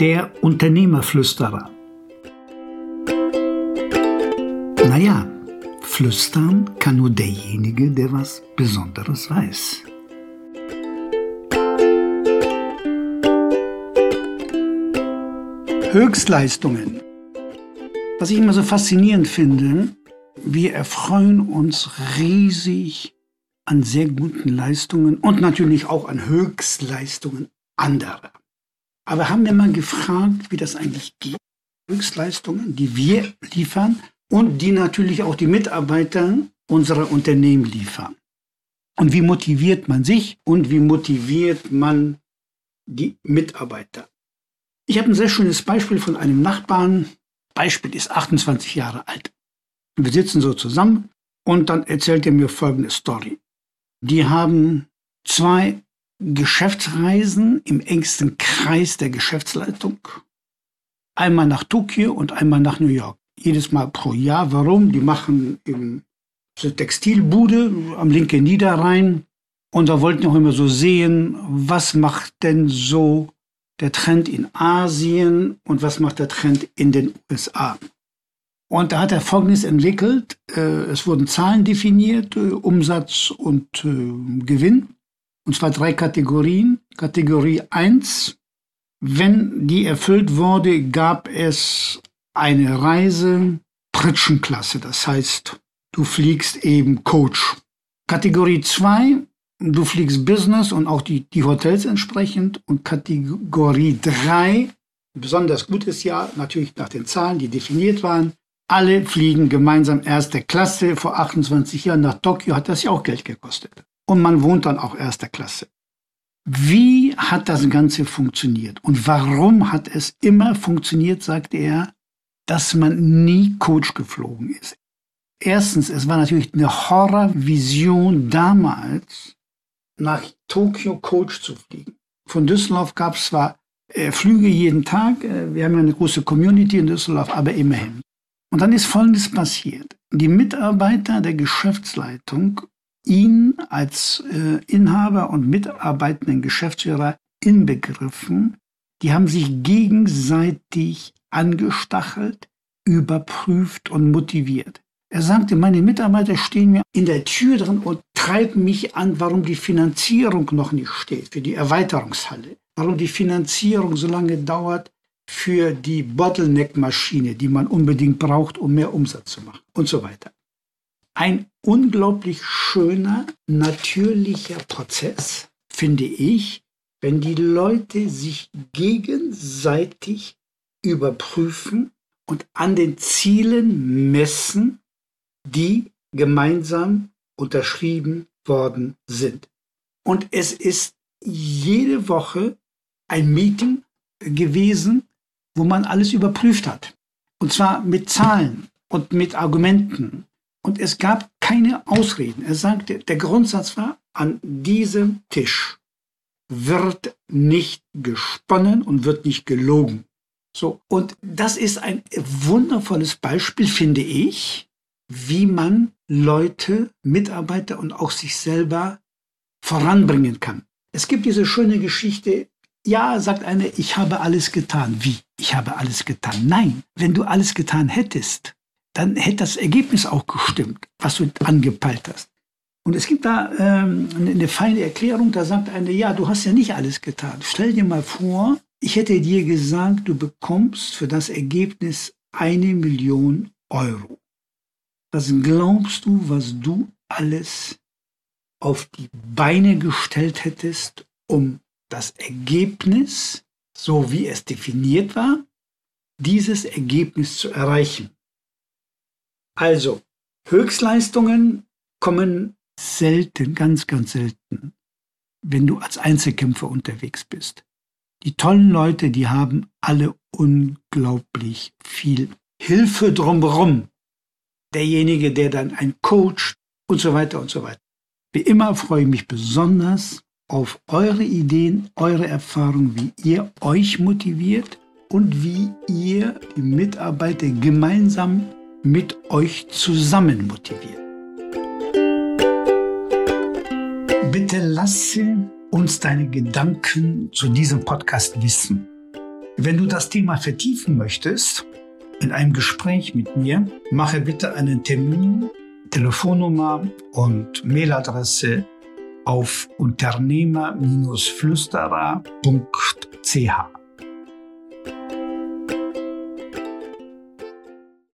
Der Unternehmerflüsterer. Naja, flüstern kann nur derjenige, der was Besonderes weiß. Höchstleistungen. Was ich immer so faszinierend finde, wir erfreuen uns riesig an sehr guten Leistungen und natürlich auch an Höchstleistungen anderer. Aber haben wir mal gefragt, wie das eigentlich geht? Höchstleistungen, die wir liefern und die natürlich auch die Mitarbeiter unserer Unternehmen liefern. Und wie motiviert man sich und wie motiviert man die Mitarbeiter? Ich habe ein sehr schönes Beispiel von einem Nachbarn. Beispiel ist 28 Jahre alt. Wir sitzen so zusammen und dann erzählt er mir folgende Story. Die haben zwei Geschäftsreisen im engsten Kreis der Geschäftsleitung. Einmal nach Tokio und einmal nach New York. Jedes Mal pro Jahr. Warum? Die machen eine Textilbude am linken Niederrhein. Und da wollten auch immer so sehen, was macht denn so der Trend in Asien und was macht der Trend in den USA. Und da hat er Folgendes entwickelt. Äh, es wurden Zahlen definiert, äh, Umsatz und äh, Gewinn. Und zwar drei Kategorien. Kategorie 1, wenn die erfüllt wurde, gab es eine Reise Pritschenklasse. Das heißt, du fliegst eben Coach. Kategorie 2, du fliegst Business und auch die, die Hotels entsprechend. Und Kategorie 3, besonders gutes Jahr, natürlich nach den Zahlen, die definiert waren, alle fliegen gemeinsam erste Klasse. Vor 28 Jahren nach Tokio hat das ja auch Geld gekostet. Und man wohnt dann auch erster Klasse. Wie hat das Ganze funktioniert? Und warum hat es immer funktioniert, sagte er, dass man nie Coach geflogen ist? Erstens, es war natürlich eine Horrorvision damals, nach Tokio Coach zu fliegen. Von Düsseldorf gab es zwar äh, Flüge jeden Tag, äh, wir haben ja eine große Community in Düsseldorf, aber immerhin. Und dann ist Folgendes passiert. Die Mitarbeiter der Geschäftsleitung, ihn als äh, Inhaber und mitarbeitenden Geschäftsführer inbegriffen, die haben sich gegenseitig angestachelt, überprüft und motiviert. Er sagte, meine Mitarbeiter stehen mir in der Tür drin und treiben mich an, warum die Finanzierung noch nicht steht für die Erweiterungshalle, warum die Finanzierung so lange dauert, für die Bottleneck-Maschine, die man unbedingt braucht, um mehr Umsatz zu machen und so weiter. Ein unglaublich schöner, natürlicher Prozess, finde ich, wenn die Leute sich gegenseitig überprüfen und an den Zielen messen, die gemeinsam unterschrieben worden sind. Und es ist jede Woche ein Meeting gewesen, wo man alles überprüft hat. Und zwar mit Zahlen und mit Argumenten. Und es gab keine Ausreden. Er sagte, der Grundsatz war, an diesem Tisch wird nicht gesponnen und wird nicht gelogen. So. Und das ist ein wundervolles Beispiel, finde ich, wie man Leute, Mitarbeiter und auch sich selber voranbringen kann. Es gibt diese schöne Geschichte ja, sagt einer, ich habe alles getan. Wie? Ich habe alles getan. Nein, wenn du alles getan hättest, dann hätte das Ergebnis auch gestimmt, was du angepeilt hast. Und es gibt da ähm, eine feine Erklärung, da sagt einer, ja, du hast ja nicht alles getan. Stell dir mal vor, ich hätte dir gesagt, du bekommst für das Ergebnis eine Million Euro. Was glaubst du, was du alles auf die Beine gestellt hättest, um das Ergebnis, so wie es definiert war, dieses Ergebnis zu erreichen. Also, Höchstleistungen kommen selten, ganz, ganz selten, wenn du als Einzelkämpfer unterwegs bist. Die tollen Leute, die haben alle unglaublich viel Hilfe drumherum. Derjenige, der dann ein Coach und so weiter und so weiter. Wie immer freue ich mich besonders, auf eure Ideen, eure Erfahrungen, wie ihr euch motiviert und wie ihr die Mitarbeiter gemeinsam mit euch zusammen motiviert. Bitte lasse uns deine Gedanken zu diesem Podcast wissen. Wenn du das Thema vertiefen möchtest, in einem Gespräch mit mir, mache bitte einen Termin, Telefonnummer und Mailadresse auf unternehmer-flüsterer.ch.